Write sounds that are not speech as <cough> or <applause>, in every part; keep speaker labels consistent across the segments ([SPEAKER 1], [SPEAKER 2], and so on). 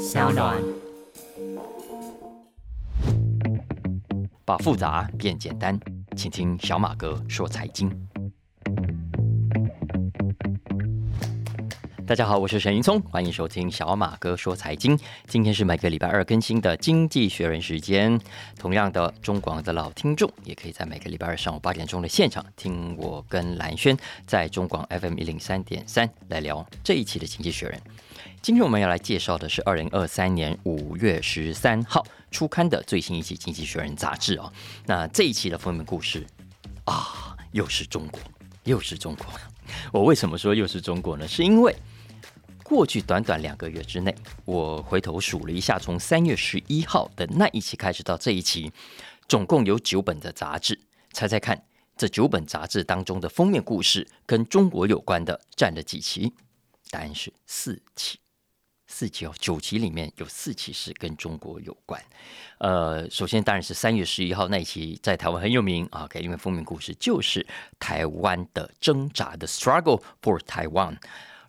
[SPEAKER 1] 小暖。
[SPEAKER 2] 把复杂变简单，请听小马哥说财经。大家好，我是沈云聪，欢迎收听小马哥说财经。今天是每个礼拜二更新的《经济学人》时间。同样的，中广的老听众也可以在每个礼拜二上午八点钟的现场听我跟蓝轩在中广 FM 一零三点三来聊这一期的《经济学人》。今天我们要来介绍的是二零二三年五月十三号出刊的最新一期《经济学人》杂志哦。那这一期的封面故事啊，又是中国，又是中国。<laughs> 我为什么说又是中国呢？是因为过去短短两个月之内，我回头数了一下，从三月十一号的那一期开始到这一期，总共有九本的杂志。猜猜看，这九本杂志当中的封面故事跟中国有关的占了几期？答案是四期。四期哦，九期里面有四期是跟中国有关。呃，首先当然是三月十一号那一期在台湾很有名啊，因为封面故事就是台湾的挣扎的 struggle for Taiwan。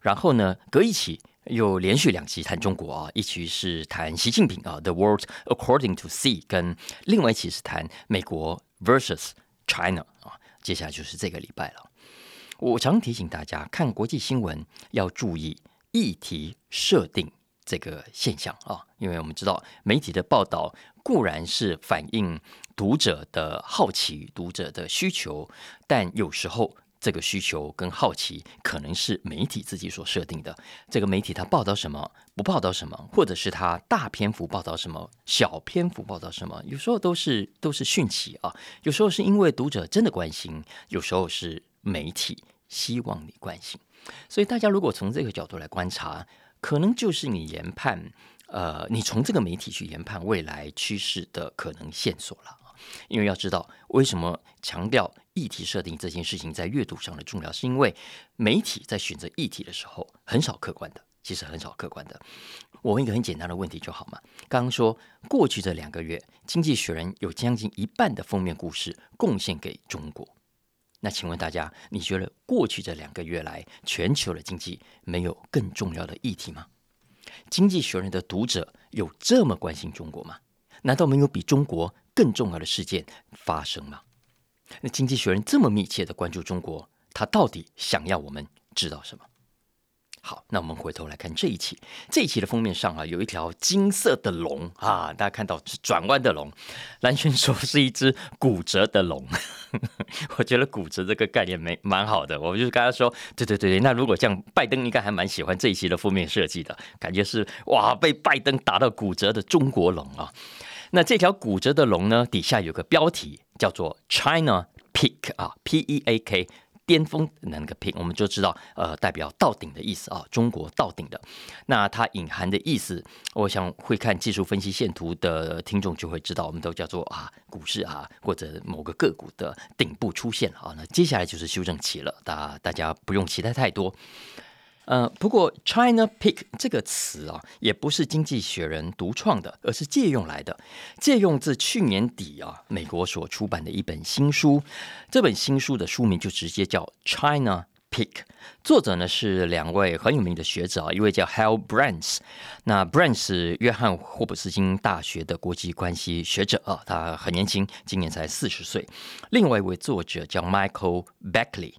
[SPEAKER 2] 然后呢，隔一期又连续两期谈中国啊，一期是谈习近平啊，The World According to See，跟另外一期是谈美国 versus China 啊。接下来就是这个礼拜了。我常提醒大家看国际新闻要注意议题设定这个现象啊，因为我们知道媒体的报道固然是反映读者的好奇、读者的需求，但有时候。这个需求跟好奇可能是媒体自己所设定的。这个媒体它报道什么，不报道什么，或者是它大篇幅报道什么，小篇幅报道什么，有时候都是都是讯息啊。有时候是因为读者真的关心，有时候是媒体希望你关心。所以大家如果从这个角度来观察，可能就是你研判，呃，你从这个媒体去研判未来趋势的可能线索了。因为要知道为什么强调议题设定这件事情在阅读上的重要，是因为媒体在选择议题的时候很少客观的，其实很少客观的。我问一个很简单的问题就好嘛？刚刚说过去这两个月，《经济学人》有将近一半的封面故事贡献给中国。那请问大家，你觉得过去这两个月来，全球的经济没有更重要的议题吗？《经济学人》的读者有这么关心中国吗？难道没有比中国？更重要的事件发生吗？那经济学人这么密切的关注中国，他到底想要我们知道什么？好，那我们回头来看这一期，这一期的封面上啊，有一条金色的龙啊，大家看到是转弯的龙。蓝轩说是一只骨折的龙，<laughs> 我觉得骨折这个概念没蛮好的，我就跟他说，对对对对，那如果像拜登应该还蛮喜欢这一期的封面设计的，感觉是哇，被拜登打到骨折的中国龙啊。那这条骨折的龙呢？底下有个标题叫做 “China Peak” 啊，P E A K，巅峰能个片我们就知道，呃，代表到顶的意思啊，中国到顶的。那它隐含的意思，我想会看技术分析线图的听众就会知道，我们都叫做啊，股市啊，或者某个个股的顶部出现了啊。那接下来就是修正期了，大大家不用期待太多。呃，不过 China Pick 这个词啊，也不是经济学人独创的，而是借用来的，借用自去年底啊，美国所出版的一本新书。这本新书的书名就直接叫 China Pick，作者呢是两位很有名的学者啊，一位叫 Hal Brands，那 Brands 是约翰霍普斯金大学的国际关系学者啊，他很年轻，今年才四十岁。另外一位作者叫 Michael Beckley。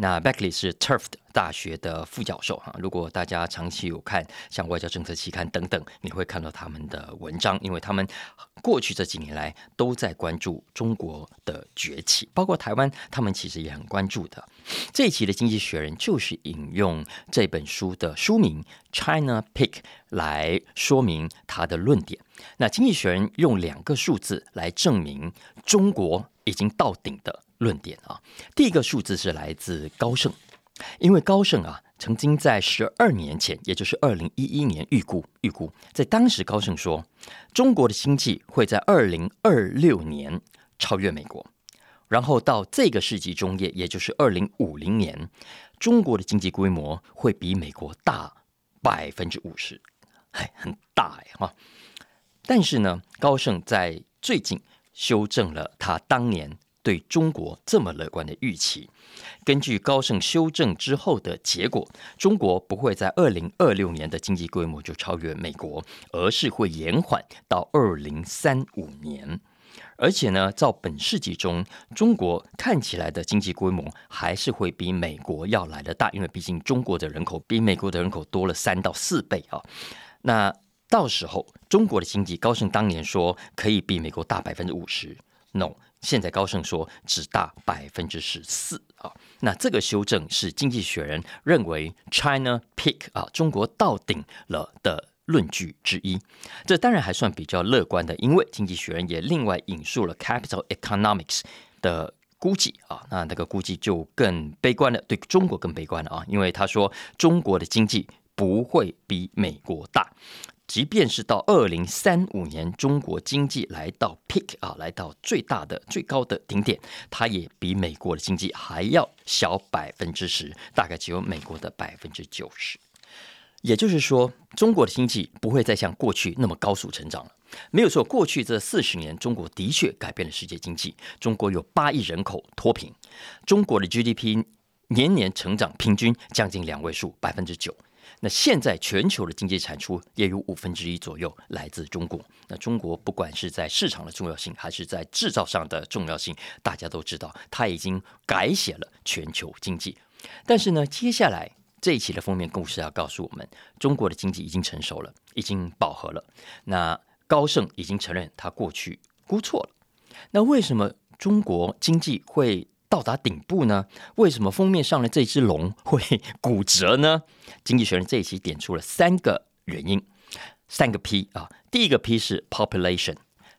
[SPEAKER 2] 那 Beckley 是 Turf 大学的副教授哈，如果大家长期有看像外交政策期刊等等，你会看到他们的文章，因为他们过去这几年来都在关注中国的崛起，包括台湾，他们其实也很关注的。这一期的《经济学人》就是引用这本书的书名 China Peak 来说明他的论点。那《经济学人》用两个数字来证明中国已经到顶的。论点啊，第一个数字是来自高盛，因为高盛啊曾经在十二年前，也就是二零一一年预估预估，在当时高盛说，中国的经济会在二零二六年超越美国，然后到这个世纪中叶，也就是二零五零年，中国的经济规模会比美国大百分之五十，哎，很大哎哈。但是呢，高盛在最近修正了他当年。对中国这么乐观的预期，根据高盛修正之后的结果，中国不会在二零二六年的经济规模就超越美国，而是会延缓到二零三五年。而且呢，照本世纪中，中国看起来的经济规模还是会比美国要来的大，因为毕竟中国的人口比美国的人口多了三到四倍啊。那到时候，中国的经济，高盛当年说可以比美国大百分之五十，no，现在高盛说只大百分之十四啊。那这个修正是经济学人认为 China peak 啊，中国到顶了的。论据之一，这当然还算比较乐观的，因为经济学人也另外引述了 Capital Economics 的估计啊，那那个估计就更悲观了，对中国更悲观了啊，因为他说中国的经济不会比美国大，即便是到二零三五年，中国经济来到 peak 啊，来到最大的最高的顶点，它也比美国的经济还要小百分之十，大概只有美国的百分之九十。也就是说，中国的经济不会再像过去那么高速成长了。没有错，过去这四十年，中国的确改变了世界经济。中国有八亿人口脱贫，中国的 GDP 年年成长平均将近两位数，百分之九。那现在全球的经济产出也有五分之一左右来自中国。那中国不管是在市场的重要性，还是在制造上的重要性，大家都知道，它已经改写了全球经济。但是呢，接下来。这一期的封面故事要告诉我们，中国的经济已经成熟了，已经饱和了。那高盛已经承认他过去估错了。那为什么中国经济会到达顶部呢？为什么封面上的这只龙会骨折呢？经济学人这一期点出了三个原因，三个 P 啊。第一个 P 是 population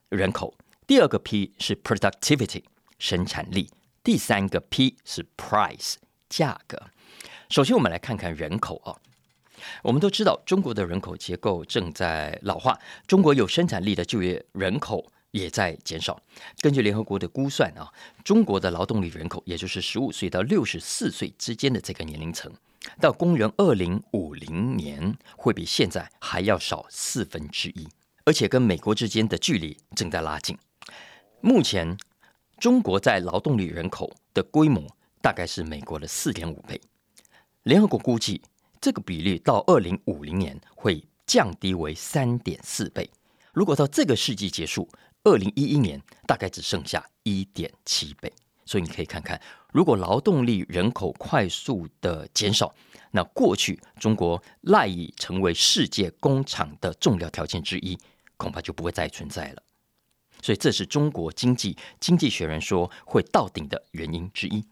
[SPEAKER 2] 人口，第二个 P 是 productivity 生产力，第三个 P 是 price 价格。首先，我们来看看人口啊。我们都知道，中国的人口结构正在老化，中国有生产力的就业人口也在减少。根据联合国的估算啊，中国的劳动力人口，也就是十五岁到六十四岁之间的这个年龄层，到公元二零五零年会比现在还要少四分之一，而且跟美国之间的距离正在拉近。目前，中国在劳动力人口的规模大概是美国的四点五倍。联合国估计，这个比例到二零五零年会降低为三点四倍。如果到这个世纪结束，二零一一年大概只剩下一点七倍。所以你可以看看，如果劳动力人口快速的减少，那过去中国赖以成为世界工厂的重要条件之一，恐怕就不会再存在了。所以这是中国经济经济学人说会到顶的原因之一。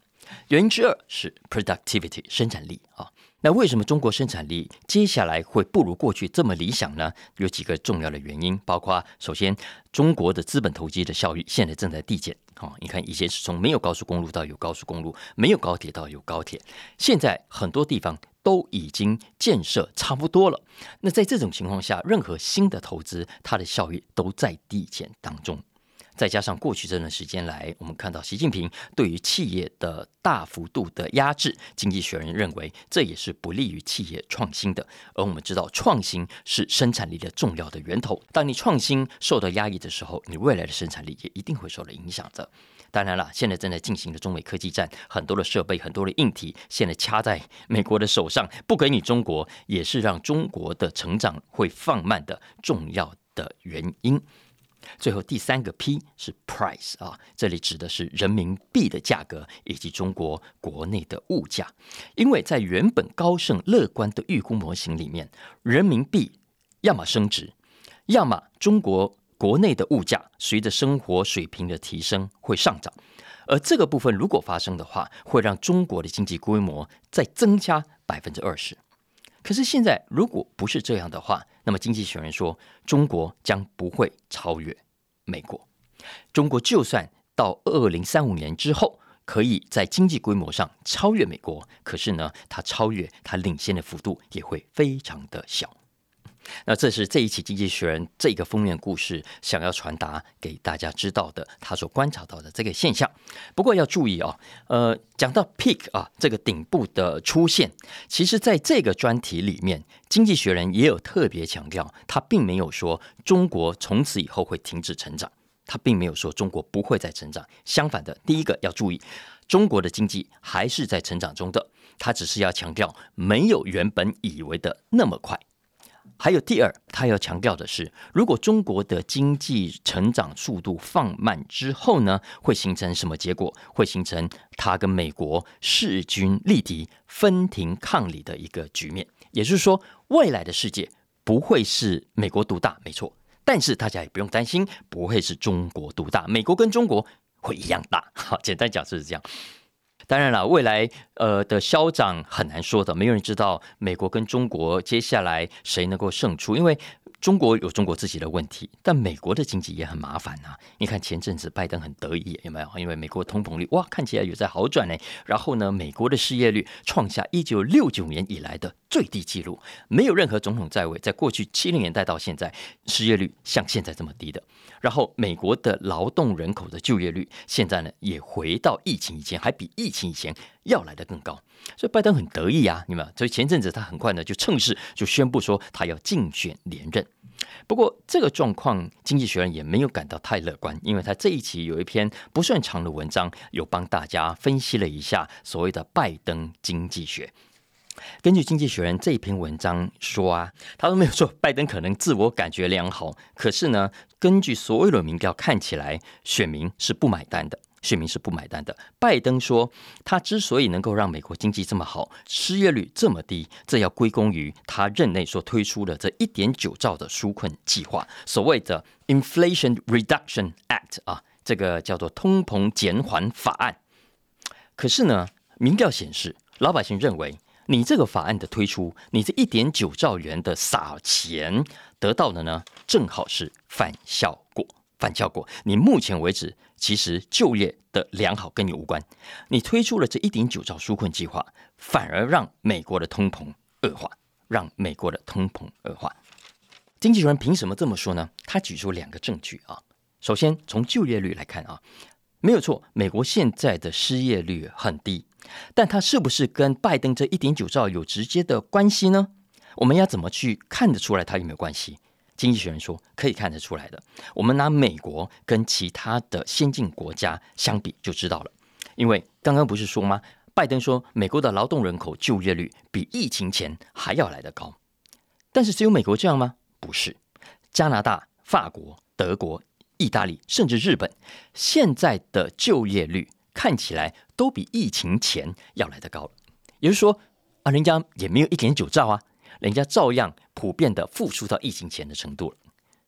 [SPEAKER 2] 原因之二是 productivity 生产力啊，那为什么中国生产力接下来会不如过去这么理想呢？有几个重要的原因，包括首先，中国的资本投机的效益现在正在递减啊。你看，以前是从没有高速公路到有高速公路，没有高铁到有高铁，现在很多地方都已经建设差不多了。那在这种情况下，任何新的投资，它的效益都在递减当中。再加上过去这段时间来，我们看到习近平对于企业的大幅度的压制，经济学人认为这也是不利于企业创新的。而我们知道，创新是生产力的重要的源头。当你创新受到压抑的时候，你未来的生产力也一定会受到影响的。当然了，现在正在进行的中美科技战，很多的设备、很多的硬体，现在掐在美国的手上，不给你中国，也是让中国的成长会放慢的重要的原因。最后第三个 P 是 price 啊，这里指的是人民币的价格以及中国国内的物价。因为在原本高盛乐观的预估模型里面，人民币要么升值，要么中国国内的物价随着生活水平的提升会上涨。而这个部分如果发生的话，会让中国的经济规模再增加百分之二十。可是现在如果不是这样的话，那么经济学人说，中国将不会超越美国。中国就算到二零三五年之后，可以在经济规模上超越美国，可是呢，它超越它领先的幅度也会非常的小。那这是这一期《经济学人》这个封面故事想要传达给大家知道的，他所观察到的这个现象。不过要注意哦，呃，讲到 peak 啊，这个顶部的出现，其实在这个专题里面，《经济学人》也有特别强调，他并没有说中国从此以后会停止成长。他并没有说中国不会再成长。相反的，第一个要注意，中国的经济还是在成长中的，他只是要强调没有原本以为的那么快。还有第二，他要强调的是，如果中国的经济成长速度放慢之后呢，会形成什么结果？会形成他跟美国势均力敌、分庭抗礼的一个局面。也就是说，未来的世界不会是美国独大，没错。但是大家也不用担心，不会是中国独大，美国跟中国会一样大。好，简单讲就是这样。当然了，未来呃的消长很难说的，没有人知道美国跟中国接下来谁能够胜出，因为。中国有中国自己的问题，但美国的经济也很麻烦啊！你看前阵子拜登很得意，有没有？因为美国通膨率哇看起来有在好转呢。然后呢，美国的失业率创下一九六九年以来的最低纪录，没有任何总统在位，在过去七零年代到现在，失业率像现在这么低的。然后美国的劳动人口的就业率现在呢也回到疫情以前，还比疫情以前要来的更高。所以拜登很得意啊，你们。所以前阵子他很快呢就趁势就宣布说他要竞选连任。不过这个状况，经济学人也没有感到太乐观，因为他这一期有一篇不算长的文章，有帮大家分析了一下所谓的拜登经济学。根据经济学人这一篇文章说啊，他都没有说拜登可能自我感觉良好，可是呢，根据所有的民调看起来，选民是不买单的。选民是不买单的。拜登说，他之所以能够让美国经济这么好，失业率这么低，这要归功于他任内所推出的这一点九兆的纾困计划，所谓的 Inflation Reduction Act 啊，这个叫做通膨减缓法案。可是呢，民调显示，老百姓认为你这个法案的推出，你这一点九兆元的撒钱得到的呢，正好是反效果。反效果，你目前为止。其实就业的良好跟你无关，你推出了这一点九兆纾困计划，反而让美国的通膨恶化，让美国的通膨恶化。经济人凭什么这么说呢？他举出两个证据啊。首先从就业率来看啊，没有错，美国现在的失业率很低，但它是不是跟拜登这一点九兆有直接的关系呢？我们要怎么去看得出来它有没有关系？经济学人说可以看得出来的，我们拿美国跟其他的先进国家相比就知道了。因为刚刚不是说吗？拜登说美国的劳动人口就业率比疫情前还要来得高，但是只有美国这样吗？不是，加拿大、法国、德国、意大利，甚至日本，现在的就业率看起来都比疫情前要来得高。也就是说啊，人家也没有一点九兆啊。人家照样普遍的复苏到疫情前的程度了，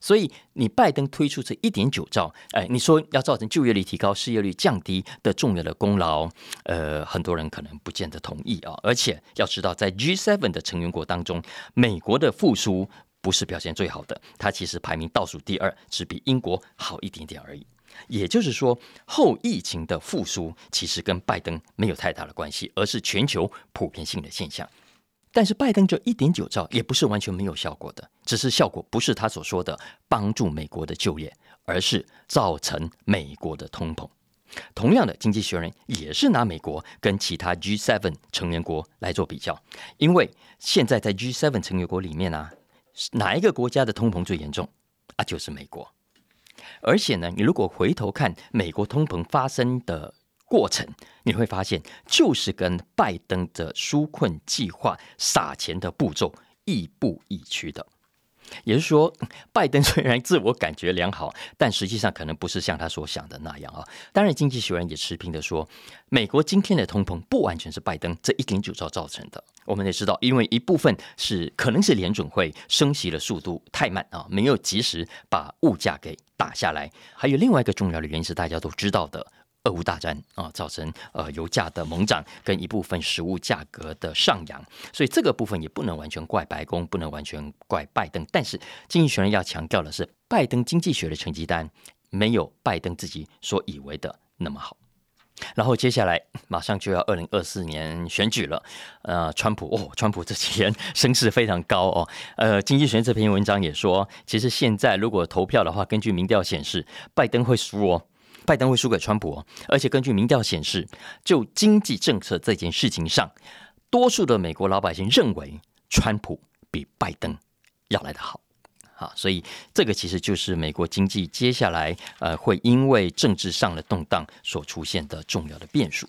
[SPEAKER 2] 所以你拜登推出这一点九兆，哎，你说要造成就业率提高、失业率降低的重要的功劳，呃，很多人可能不见得同意啊。而且要知道，在 G7 的成员国当中，美国的复苏不是表现最好的，它其实排名倒数第二，只比英国好一点点而已。也就是说，后疫情的复苏其实跟拜登没有太大的关系，而是全球普遍性的现象。但是拜登这一点九兆也不是完全没有效果的，只是效果不是他所说的帮助美国的就业，而是造成美国的通膨。同样的，经济学人也是拿美国跟其他 G7 成员国来做比较，因为现在在 G7 成员国里面呢，哪一个国家的通膨最严重啊？就是美国。而且呢，你如果回头看美国通膨发生的。过程你会发现，就是跟拜登的纾困计划撒钱的步骤亦步亦趋的。也就是说，拜登 <laughs> 虽然自我感觉良好，但实际上可能不是像他所想的那样啊。当然，经济学人也持平的说，美国今天的通膨不完全是拜登这一点九兆造成的。我们也知道，因为一部分是可能是联准会升息的速度太慢啊，没有及时把物价给打下来。还有另外一个重要的原因是大家都知道的。俄乌大战啊，造成呃油价的猛涨，跟一部分食物价格的上扬，所以这个部分也不能完全怪白宫，不能完全怪拜登。但是经济学人要强调的是，拜登经济学的成绩单没有拜登自己所以为的那么好。然后接下来马上就要二零二四年选举了，呃，川普哦，川普这几天 <laughs> 声势非常高哦。呃，经济学这篇文章也说，其实现在如果投票的话，根据民调显示，拜登会输哦。拜登会输给川普，而且根据民调显示，就经济政策这件事情上，多数的美国老百姓认为川普比拜登要来的好。所以这个其实就是美国经济接下来呃会因为政治上的动荡所出现的重要的变数。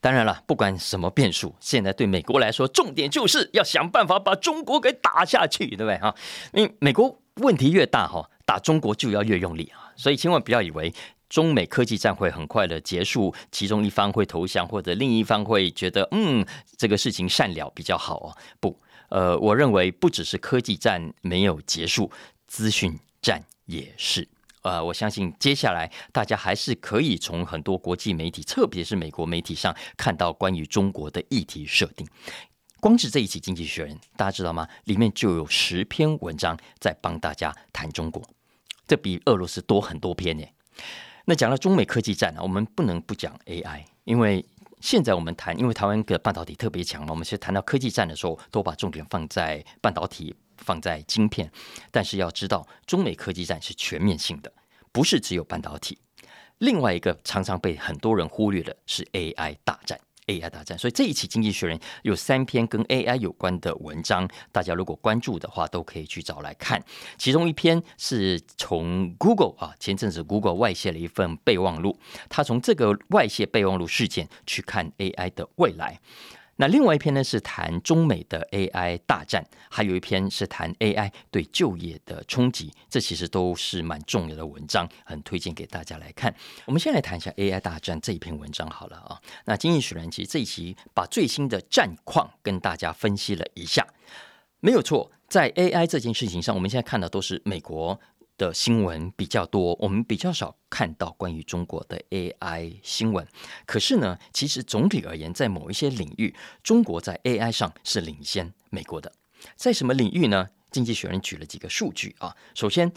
[SPEAKER 2] 当然了，不管什么变数，现在对美国来说，重点就是要想办法把中国给打下去，对不对哈？因美国问题越大哈，打中国就要越用力啊，所以千万不要以为中美科技战会很快的结束，其中一方会投降，或者另一方会觉得嗯这个事情善了比较好哦。不，呃，我认为不只是科技战没有结束，资讯战也是。呃，我相信接下来大家还是可以从很多国际媒体，特别是美国媒体上看到关于中国的议题设定。光是这一期《经济学人》，大家知道吗？里面就有十篇文章在帮大家谈中国，这比俄罗斯多很多篇呢。那讲到中美科技战啊，我们不能不讲 AI，因为现在我们谈，因为台湾的半导体特别强嘛，我们其实谈到科技战的时候，都把重点放在半导体。放在晶片，但是要知道，中美科技战是全面性的，不是只有半导体。另外一个常常被很多人忽略的是 AI 大战，AI 大战。所以这一期《经济学人》有三篇跟 AI 有关的文章，大家如果关注的话，都可以去找来看。其中一篇是从 Google 啊，前阵子 Google 外泄了一份备忘录，他从这个外泄备忘录事件去看 AI 的未来。那另外一篇呢是谈中美的 AI 大战，还有一篇是谈 AI 对就业的冲击，这其实都是蛮重要的文章，很推荐给大家来看。我们先来谈一下 AI 大战这一篇文章好了啊。那经济学人其实这一期把最新的战况跟大家分析了一下，没有错，在 AI 这件事情上，我们现在看到都是美国。的新闻比较多，我们比较少看到关于中国的 AI 新闻。可是呢，其实总体而言，在某一些领域，中国在 AI 上是领先美国的。在什么领域呢？经济学人举了几个数据啊。首先，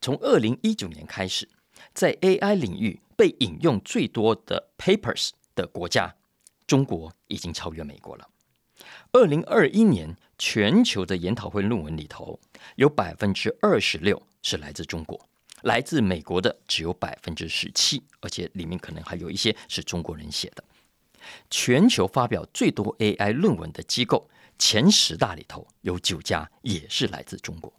[SPEAKER 2] 从二零一九年开始，在 AI 领域被引用最多的 papers 的国家，中国已经超越美国了。二零二一年，全球的研讨会论文里头，有百分之二十六。是来自中国，来自美国的只有百分之十七，而且里面可能还有一些是中国人写的。全球发表最多 AI 论文的机构前十大里头有九家也是来自中国，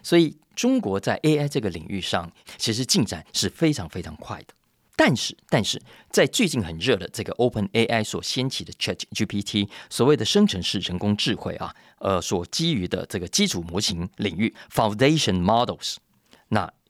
[SPEAKER 2] 所以中国在 AI 这个领域上其实进展是非常非常快的。但是，但是在最近很热的这个 Open AI 所掀起的 Chat GPT 所谓的生成式人工智慧啊，呃，所基于的这个基础模型领域 Foundation Models，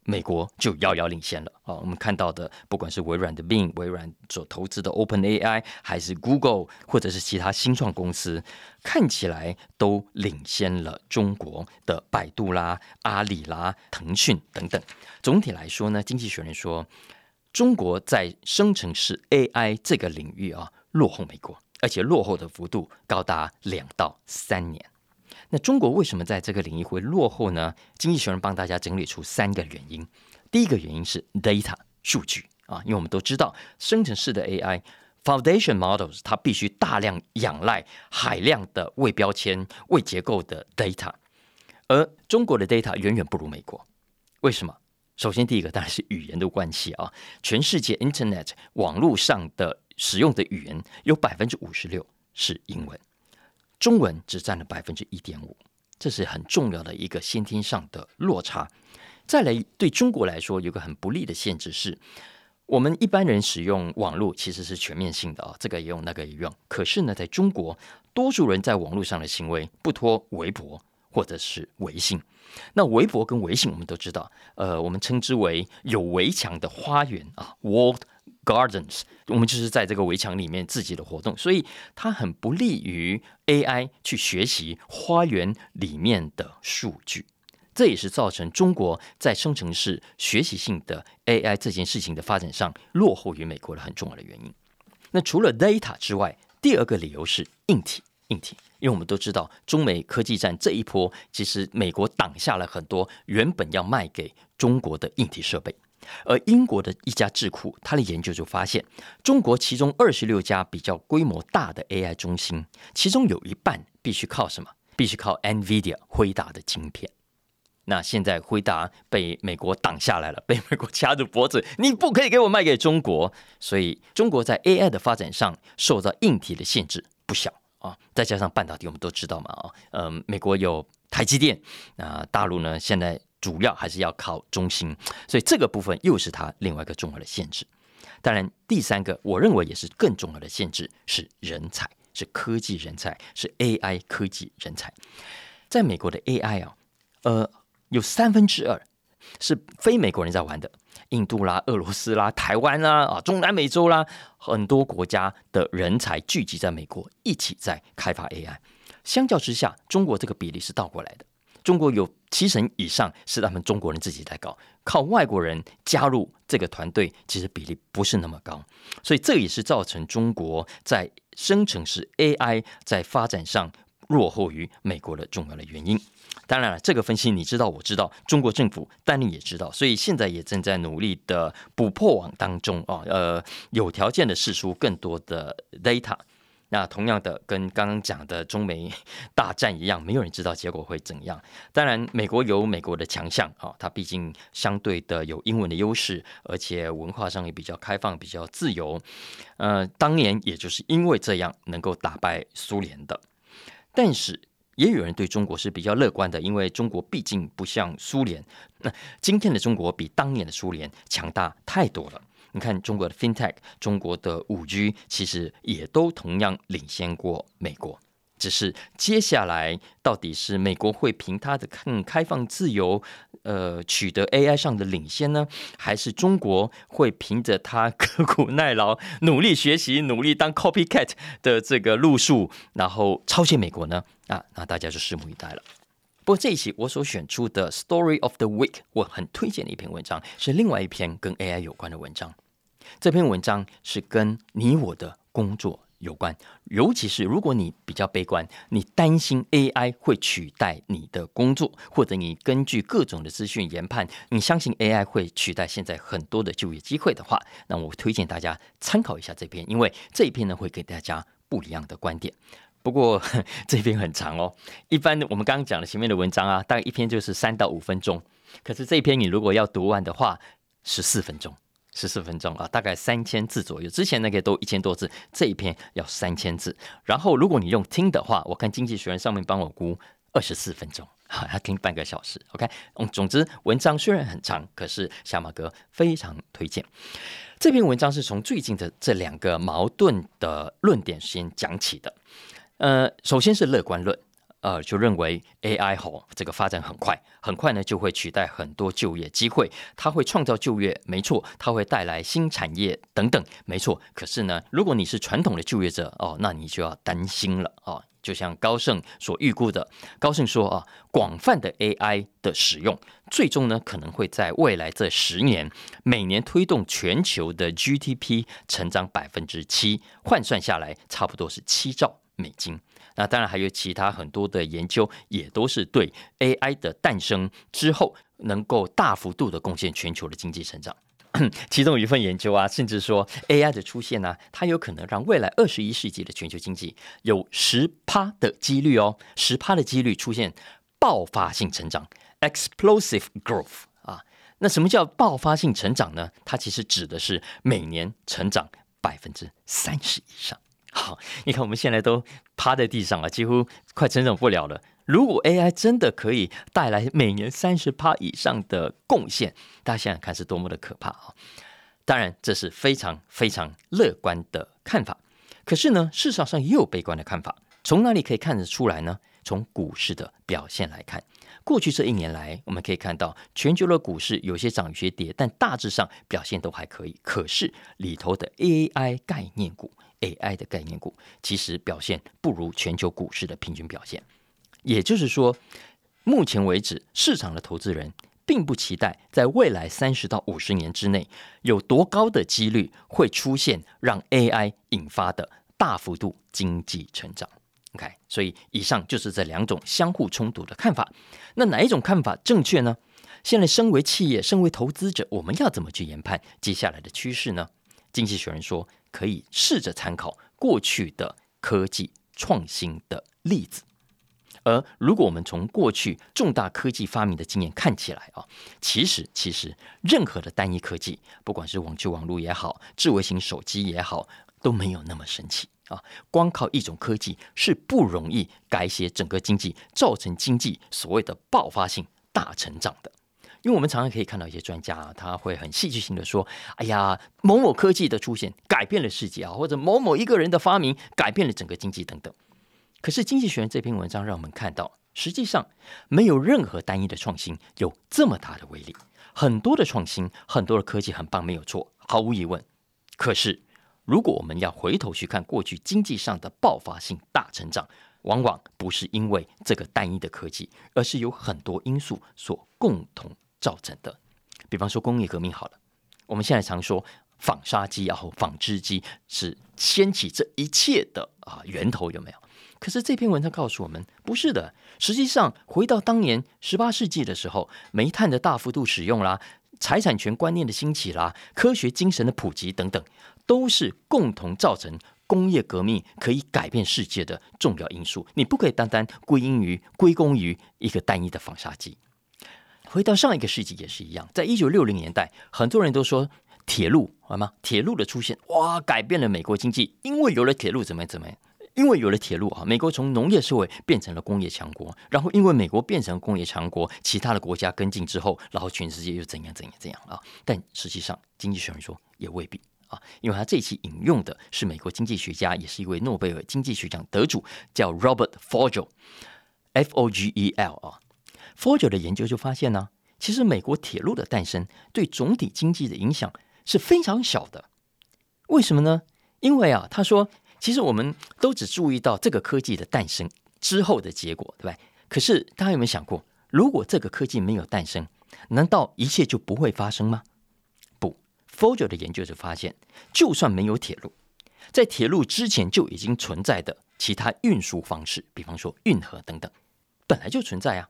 [SPEAKER 2] 美国就遥遥领先了啊。我们看到的，不管是微软的 Bing，微软所投资的 Open AI，还是 Google，或者是其他新创公司，看起来都领先了中国的百度啦、阿里啦、腾讯等等。总体来说呢，经济学人说。中国在生成式 AI 这个领域啊，落后美国，而且落后的幅度高达两到三年。那中国为什么在这个领域会落后呢？经济学人帮大家整理出三个原因。第一个原因是 data 数据啊，因为我们都知道生成式的 AI foundation models 它必须大量仰赖海量的未标签、未结构的 data，而中国的 data 远远不如美国。为什么？首先，第一个当然是语言的关系啊。全世界 Internet 网络上的使用的语言有百分之五十六是英文，中文只占了百分之一点五，这是很重要的一个先天上的落差。再来，对中国来说有个很不利的限制是，我们一般人使用网络其实是全面性的啊，这个也用，那个也用。可是呢，在中国，多数人在网络上的行为不脱微博或者是微信。那微博跟微信，我们都知道，呃，我们称之为有围墙的花园啊，walled gardens。我们就是在这个围墙里面自己的活动，所以它很不利于 AI 去学习花园里面的数据。这也是造成中国在生成式学习性的 AI 这件事情的发展上落后于美国的很重要的原因。那除了 data 之外，第二个理由是硬体，硬体。因为我们都知道，中美科技战这一波，其实美国挡下了很多原本要卖给中国的硬体设备。而英国的一家智库，他的研究就发现，中国其中二十六家比较规模大的 AI 中心，其中有一半必须靠什么？必须靠 NVIDIA 辉达的晶片。那现在辉达被美国挡下来了，<laughs> 被美国掐住脖子，你不可以给我卖给中国。所以，中国在 AI 的发展上受到硬体的限制不小。啊，再加上半导体，我们都知道嘛，啊，嗯，美国有台积电。那大陆呢，现在主要还是要靠中心，所以这个部分又是它另外一个重要的限制。当然，第三个我认为也是更重要的限制是人才，是科技人才，是 AI 科技人才。在美国的 AI 啊，呃，有三分之二是非美国人在玩的，印度啦、俄罗斯啦、台湾啦、啊中南美洲啦，很多国家的人才聚集在美国，一起在开发 AI。相较之下，中国这个比例是倒过来的。中国有七成以上是他们中国人自己在搞，靠外国人加入这个团队，其实比例不是那么高，所以这也是造成中国在生成式 AI 在发展上落后于美国的重要的原因。当然了，这个分析你知道，我知道，中国政府丹尼也知道，所以现在也正在努力的补破网当中啊，呃，有条件的释出更多的 data。那同样的，跟刚刚讲的中美 <laughs> 大战一样，没有人知道结果会怎样。当然，美国有美国的强项啊，它毕竟相对的有英文的优势，而且文化上也比较开放、比较自由。呃，当年也就是因为这样，能够打败苏联的。但是，也有人对中国是比较乐观的，因为中国毕竟不像苏联。那今天的中国比当年的苏联强大太多了。你看中国的 FinTech，中国的五 G，其实也都同样领先过美国。只是接下来到底是美国会凭它的更开放自由，呃，取得 AI 上的领先呢，还是中国会凭着它 <laughs> 刻苦耐劳、努力学习、努力当 Copycat 的这个路数，然后超越美国呢？啊，那大家就拭目以待了。不过这一期我所选出的 Story of the Week，我很推荐的一篇文章，是另外一篇跟 AI 有关的文章。这篇文章是跟你我的工作有关，尤其是如果你比较悲观，你担心 AI 会取代你的工作，或者你根据各种的资讯研判，你相信 AI 会取代现在很多的就业机会的话，那我推荐大家参考一下这篇，因为这一篇呢会给大家不一样的观点。不过 <laughs> 这篇很长哦，一般我们刚刚讲的前面的文章啊，大概一篇就是三到五分钟，可是这篇你如果要读完的话，十四分钟。十四分钟啊，大概三千字左右。之前那个都一千多字，这一篇要三千字。然后如果你用听的话，我看经济学人上面帮我估二十四分钟，好，<laughs> 要听半个小时。OK，嗯，总之文章虽然很长，可是小马哥非常推荐这篇文章，是从最近的这两个矛盾的论点先讲起的。呃，首先是乐观论。呃，就认为 AI 吼这个发展很快，很快呢就会取代很多就业机会，它会创造就业，没错，它会带来新产业等等，没错。可是呢，如果你是传统的就业者哦，那你就要担心了哦。就像高盛所预估的，高盛说啊，广泛的 AI 的使用，最终呢可能会在未来这十年，每年推动全球的 GDP 成长百分之七，换算下来差不多是七兆美金。那当然还有其他很多的研究，也都是对 AI 的诞生之后能够大幅度的贡献全球的经济成长。<clears throat> 其中有一份研究啊，甚至说 AI 的出现呢，它有可能让未来二十一世纪的全球经济有十趴的几率哦，十趴的几率出现爆发性成长 （explosive growth） 啊。那什么叫爆发性成长呢？它其实指的是每年成长百分之三十以上。<laughs> 好，你看我们现在都趴在地上了，几乎快成长不了了。如果 AI 真的可以带来每年三十趴以上的贡献，大家想想看是多么的可怕啊！当然，这是非常非常乐观的看法。可是呢，市场上也有悲观的看法。从哪里可以看得出来呢？从股市的表现来看，过去这一年来，我们可以看到全球的股市有些涨有些跌，但大致上表现都还可以。可是里头的 AI 概念股。AI 的概念股其实表现不如全球股市的平均表现，也就是说，目前为止市场的投资人并不期待在未来三十到五十年之内有多高的几率会出现让 AI 引发的大幅度经济成长。OK，所以以上就是这两种相互冲突的看法。那哪一种看法正确呢？现在身为企业、身为投资者，我们要怎么去研判接下来的趋势呢？经济学人说。可以试着参考过去的科技创新的例子，而如果我们从过去重大科技发明的经验看起来啊，其实其实任何的单一科技，不管是网际网络也好，智慧型手机也好，都没有那么神奇。啊，光靠一种科技是不容易改写整个经济，造成经济所谓的爆发性大成长的。因为我们常常可以看到一些专家啊，他会很戏剧性的说：“哎呀，某某科技的出现改变了世界啊，或者某某一个人的发明改变了整个经济等等。”可是《经济学人》这篇文章让我们看到，实际上没有任何单一的创新有这么大的威力。很多的创新，很多的科技很棒，没有错，毫无疑问。可是，如果我们要回头去看过去经济上的爆发性大成长，往往不是因为这个单一的科技，而是有很多因素所共同。造成的，比方说工业革命好了，我们现在常说纺纱机然后纺织机是掀起这一切的啊源头有没有？可是这篇文章告诉我们，不是的。实际上，回到当年十八世纪的时候，煤炭的大幅度使用啦，财产权观念的兴起啦，科学精神的普及等等，都是共同造成工业革命可以改变世界的重要因素。你不可以单单归因于归功于一个单一的纺纱机。回到上一个世纪也是一样，在一九六零年代，很多人都说铁路好吗？铁路的出现哇，改变了美国经济，因为有了铁路怎么样怎么样？因为有了铁路啊，美国从农业社会变成了工业强国，然后因为美国变成工业强国，其他的国家跟进之后，然后全世界又怎样怎样怎样啊？但实际上，经济学人说也未必啊，因为他这一期引用的是美国经济学家，也是一位诺贝尔经济学奖得主，叫 Robert Fogel，F O G E L 啊。Fogel 的研究就发现呢，其实美国铁路的诞生对总体经济的影响是非常小的。为什么呢？因为啊，他说，其实我们都只注意到这个科技的诞生之后的结果，对吧？可是大家有没有想过，如果这个科技没有诞生，难道一切就不会发生吗？不，Fogel 的研究就发现，就算没有铁路，在铁路之前就已经存在的其他运输方式，比方说运河等等，本来就存在啊。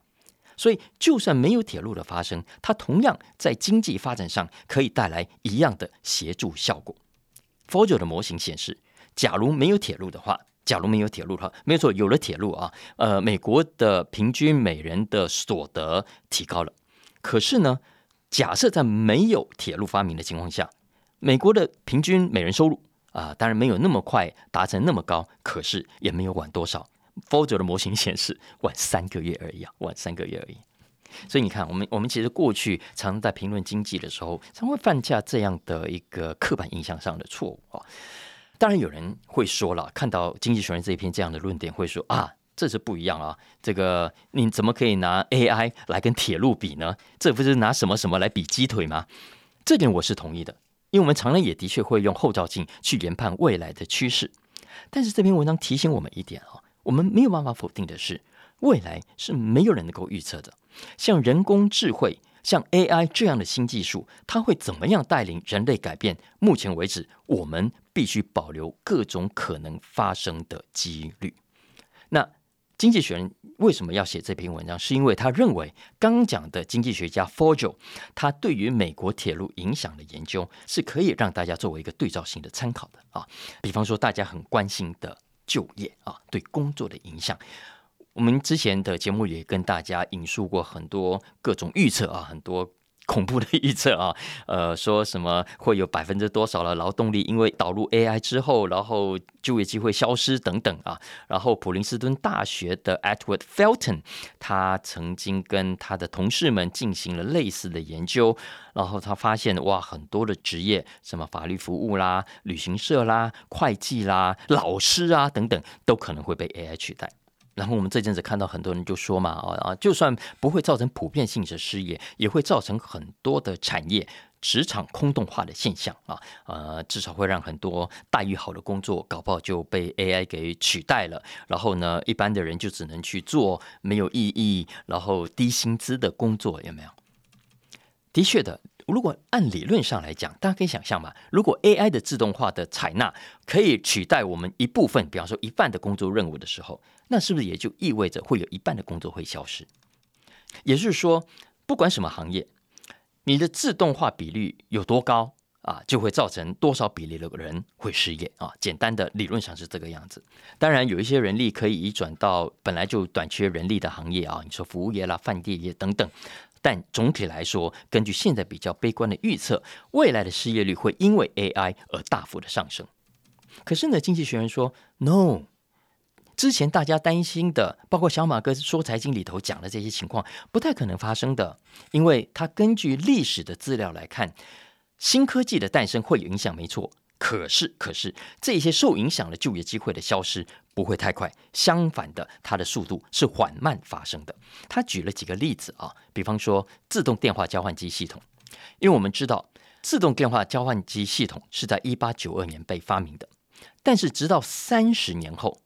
[SPEAKER 2] 所以，就算没有铁路的发生，它同样在经济发展上可以带来一样的协助效果。Fogel 的模型显示，假如没有铁路的话，假如没有铁路的话，没错，有了铁路啊，呃，美国的平均每人的所得提高了。可是呢，假设在没有铁路发明的情况下，美国的平均每人收入啊，当然没有那么快达成那么高，可是也没有晚多少。Fogel 的模型显示晚三个月而已啊，晚三个月而已。所以你看，我们我们其实过去常在评论经济的时候，常会犯下这样的一个刻板印象上的错误啊。当然有人会说了，看到《经济学人》这一篇这样的论点，会说啊，这是不一样啊。这个你怎么可以拿 AI 来跟铁路比呢？这不是拿什么什么来比鸡腿吗？这点我是同意的，因为我们常常也的确会用后照镜去研判未来的趋势。但是这篇文章提醒我们一点啊。我们没有办法否定的是，未来是没有人能够预测的。像人工智慧、像 AI 这样的新技术，它会怎么样带领人类改变？目前为止，我们必须保留各种可能发生的几率。那经济学人为什么要写这篇文章？是因为他认为刚讲的经济学家 f o g e 他对于美国铁路影响的研究是可以让大家作为一个对照性的参考的啊。比方说，大家很关心的。就业啊，对工作的影响。我们之前的节目也跟大家引述过很多各种预测啊，很多。恐怖的预测啊，<laughs> 呃，说什么会有百分之多少的劳动力因为导入 AI 之后，然后就业机会消失等等啊。然后普林斯顿大学的 Edward Felton，他曾经跟他的同事们进行了类似的研究，然后他发现哇，很多的职业，什么法律服务啦、旅行社啦、会计啦、老师啊等等，都可能会被 AI 取代。然后我们这阵子看到很多人就说嘛，啊啊，就算不会造成普遍性的失业，也会造成很多的产业职场空洞化的现象啊，呃，至少会让很多待遇好的工作搞不好就被 AI 给取代了。然后呢，一般的人就只能去做没有意义、然后低薪资的工作，有没有？的确的。如果按理论上来讲，大家可以想象嘛，如果 AI 的自动化的采纳可以取代我们一部分，比方说一半的工作任务的时候，那是不是也就意味着会有一半的工作会消失？也就是说，不管什么行业，你的自动化比率有多高啊，就会造成多少比例的人会失业啊？简单的理论上是这个样子。当然，有一些人力可以移转到本来就短缺人力的行业啊，你说服务业啦、饭店业等等。但总体来说，根据现在比较悲观的预测，未来的失业率会因为 AI 而大幅的上升。可是呢，经济学人说 no。之前大家担心的，包括小马哥说财经里头讲的这些情况，不太可能发生的，因为他根据历史的资料来看，新科技的诞生会有影响，没错。可是，可是这些受影响的就业机会的消失不会太快，相反的，它的速度是缓慢发生的。他举了几个例子啊，比方说自动电话交换机系统，因为我们知道自动电话交换机系统是在一八九二年被发明的，但是直到三十年后。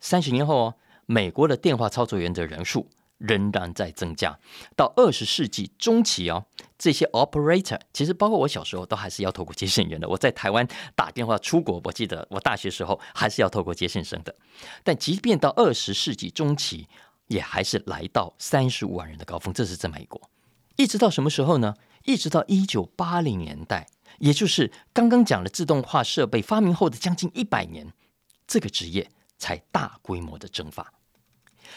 [SPEAKER 2] 三十年后哦，美国的电话操作员的人数仍然在增加。到二十世纪中期哦，这些 operator 其实包括我小时候都还是要透过接线员的。我在台湾打电话出国，我记得我大学时候还是要透过接线生的。但即便到二十世纪中期，也还是来到三十五万人的高峰。这是在美国，一直到什么时候呢？一直到一九八零年代，也就是刚刚讲的自动化设备发明后的将近一百年，这个职业。才大规模的蒸发，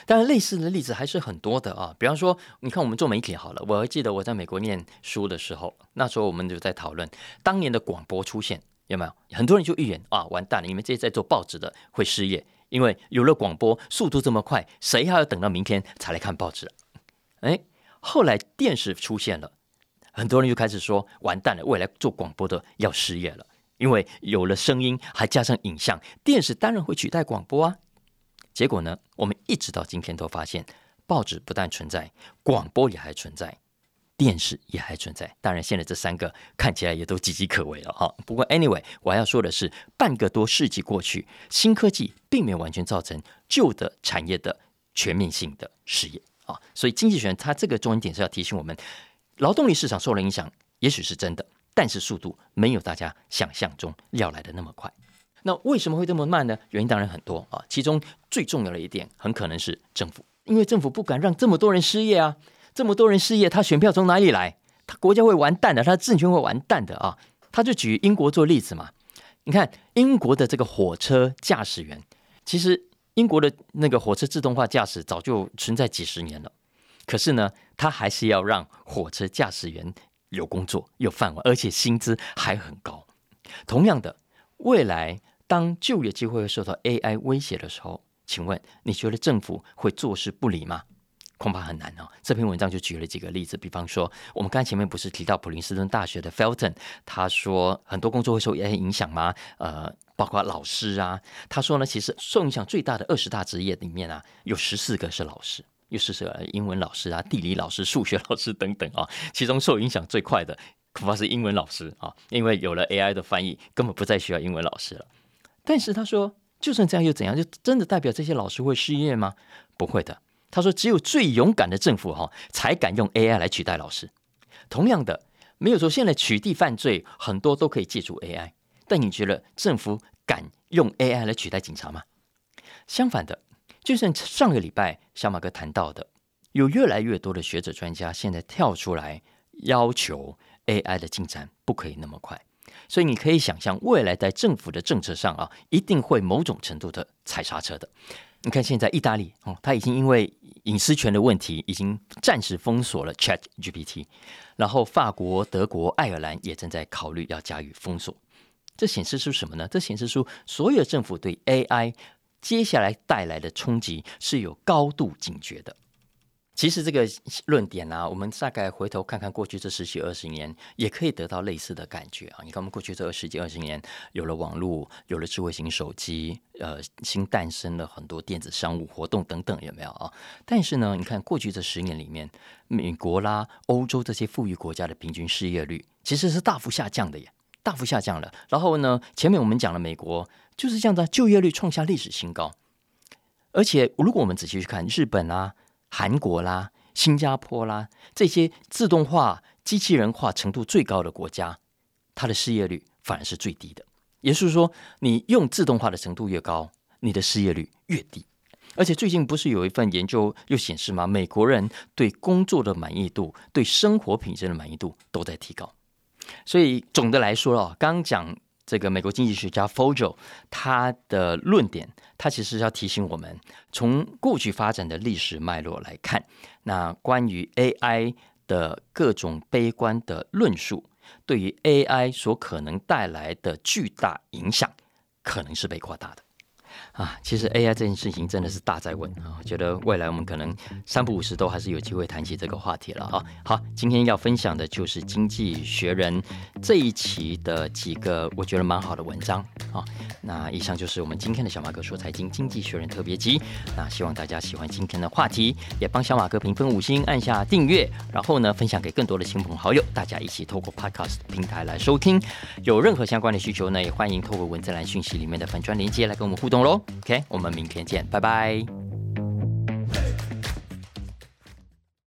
[SPEAKER 2] 当然类似的例子还是很多的啊。比方说，你看我们做媒体好了，我还记得我在美国念书的时候，那时候我们就在讨论当年的广播出现有没有？很多人就预言啊，完蛋了，你们这些在做报纸的会失业，因为有了广播，速度这么快，谁还要等到明天才来看报纸？哎，后来电视出现了，很多人就开始说，完蛋了，未来做广播的要失业了。因为有了声音，还加上影像，电视当然会取代广播啊。结果呢，我们一直到今天都发现，报纸不但存在，广播也还存在，电视也还存在。当然，现在这三个看起来也都岌岌可危了哈。不过，anyway，我要说的是，半个多世纪过去，新科技并没有完全造成旧的产业的全面性的失业啊。所以，经济学它这个重点是要提醒我们，劳动力市场受了影响，也许是真的。但是速度没有大家想象中要来的那么快。那为什么会这么慢呢？原因当然很多啊，其中最重要的一点很可能是政府，因为政府不敢让这么多人失业啊，这么多人失业，他选票从哪里来？他国家会完蛋的，他的政权会完蛋的啊！他就举英国做例子嘛，你看英国的这个火车驾驶员，其实英国的那个火车自动化驾驶早就存在几十年了，可是呢，他还是要让火车驾驶员。有工作，有饭碗，而且薪资还很高。同样的，未来当就业机会会受到 AI 威胁的时候，请问你觉得政府会坐视不理吗？恐怕很难哦。这篇文章就举了几个例子，比方说，我们刚才前面不是提到普林斯顿大学的 Felton，他说很多工作会受 AI 影响吗？呃，包括老师啊，他说呢，其实受影响最大的二十大职业里面啊，有十四个是老师。又是是英文老师啊，地理老师、数学老师等等啊，<laughs> 其中受影响最快的恐怕是英文老师啊，因为有了 AI 的翻译，根本不再需要英文老师了。但是他说，就算这样又怎样？就真的代表这些老师会失业吗？不会的。他说，只有最勇敢的政府哈，才敢用 AI 来取代老师。同样的，没有说现在取缔犯罪很多都可以借助 AI，但你觉得政府敢用 AI 来取代警察吗？相反的。就像上个礼拜小马哥谈到的，有越来越多的学者专家现在跳出来要求 AI 的进展不可以那么快，所以你可以想象未来在政府的政策上啊，一定会某种程度的踩刹车的。你看现在意大利哦，他已经因为隐私权的问题，已经暂时封锁了 Chat GPT，然后法国、德国、爱尔兰也正在考虑要加以封锁。这显示出什么呢？这显示出所有政府对 AI。接下来带来的冲击是有高度警觉的。其实这个论点呢，我们大概回头看看过去这十几二十年，也可以得到类似的感觉啊。你看，我们过去这十几二十年，有了网络，有了智慧型手机，呃，新诞生了很多电子商务活动等等，有没有啊？但是呢，你看过去这十年里面，美国啦、欧洲这些富裕国家的平均失业率其实是大幅下降的耶，大幅下降了。然后呢，前面我们讲了美国。就是这样的，就业率创下历史新高，而且如果我们仔细去看日本啦、韩国啦、新加坡啦这些自动化、机器人化程度最高的国家，它的失业率反而是最低的。也就是说，你用自动化的程度越高，你的失业率越低。而且最近不是有一份研究又显示吗？美国人对工作的满意度、对生活品质的满意度都在提高。所以总的来说啊，刚讲。这个美国经济学家 Fogel 他的论点，他其实是要提醒我们，从过去发展的历史脉络来看，那关于 AI 的各种悲观的论述，对于 AI 所可能带来的巨大影响，可能是被扩大的。啊，其实 AI 这件事情真的是大在问啊！我觉得未来我们可能三不五时都还是有机会谈起这个话题了啊。好，今天要分享的就是《经济学人》这一期的几个我觉得蛮好的文章啊。那以上就是我们今天的小马哥说财经《经济学人》特别集。那希望大家喜欢今天的话题，也帮小马哥评分五星，按下订阅，然后呢分享给更多的亲朋好友，大家一起透过 Podcast 平台来收听。有任何相关的需求呢，也欢迎透过文字栏讯息里面的粉砖连接来跟我们互动喽。OK，我们明天见，拜拜。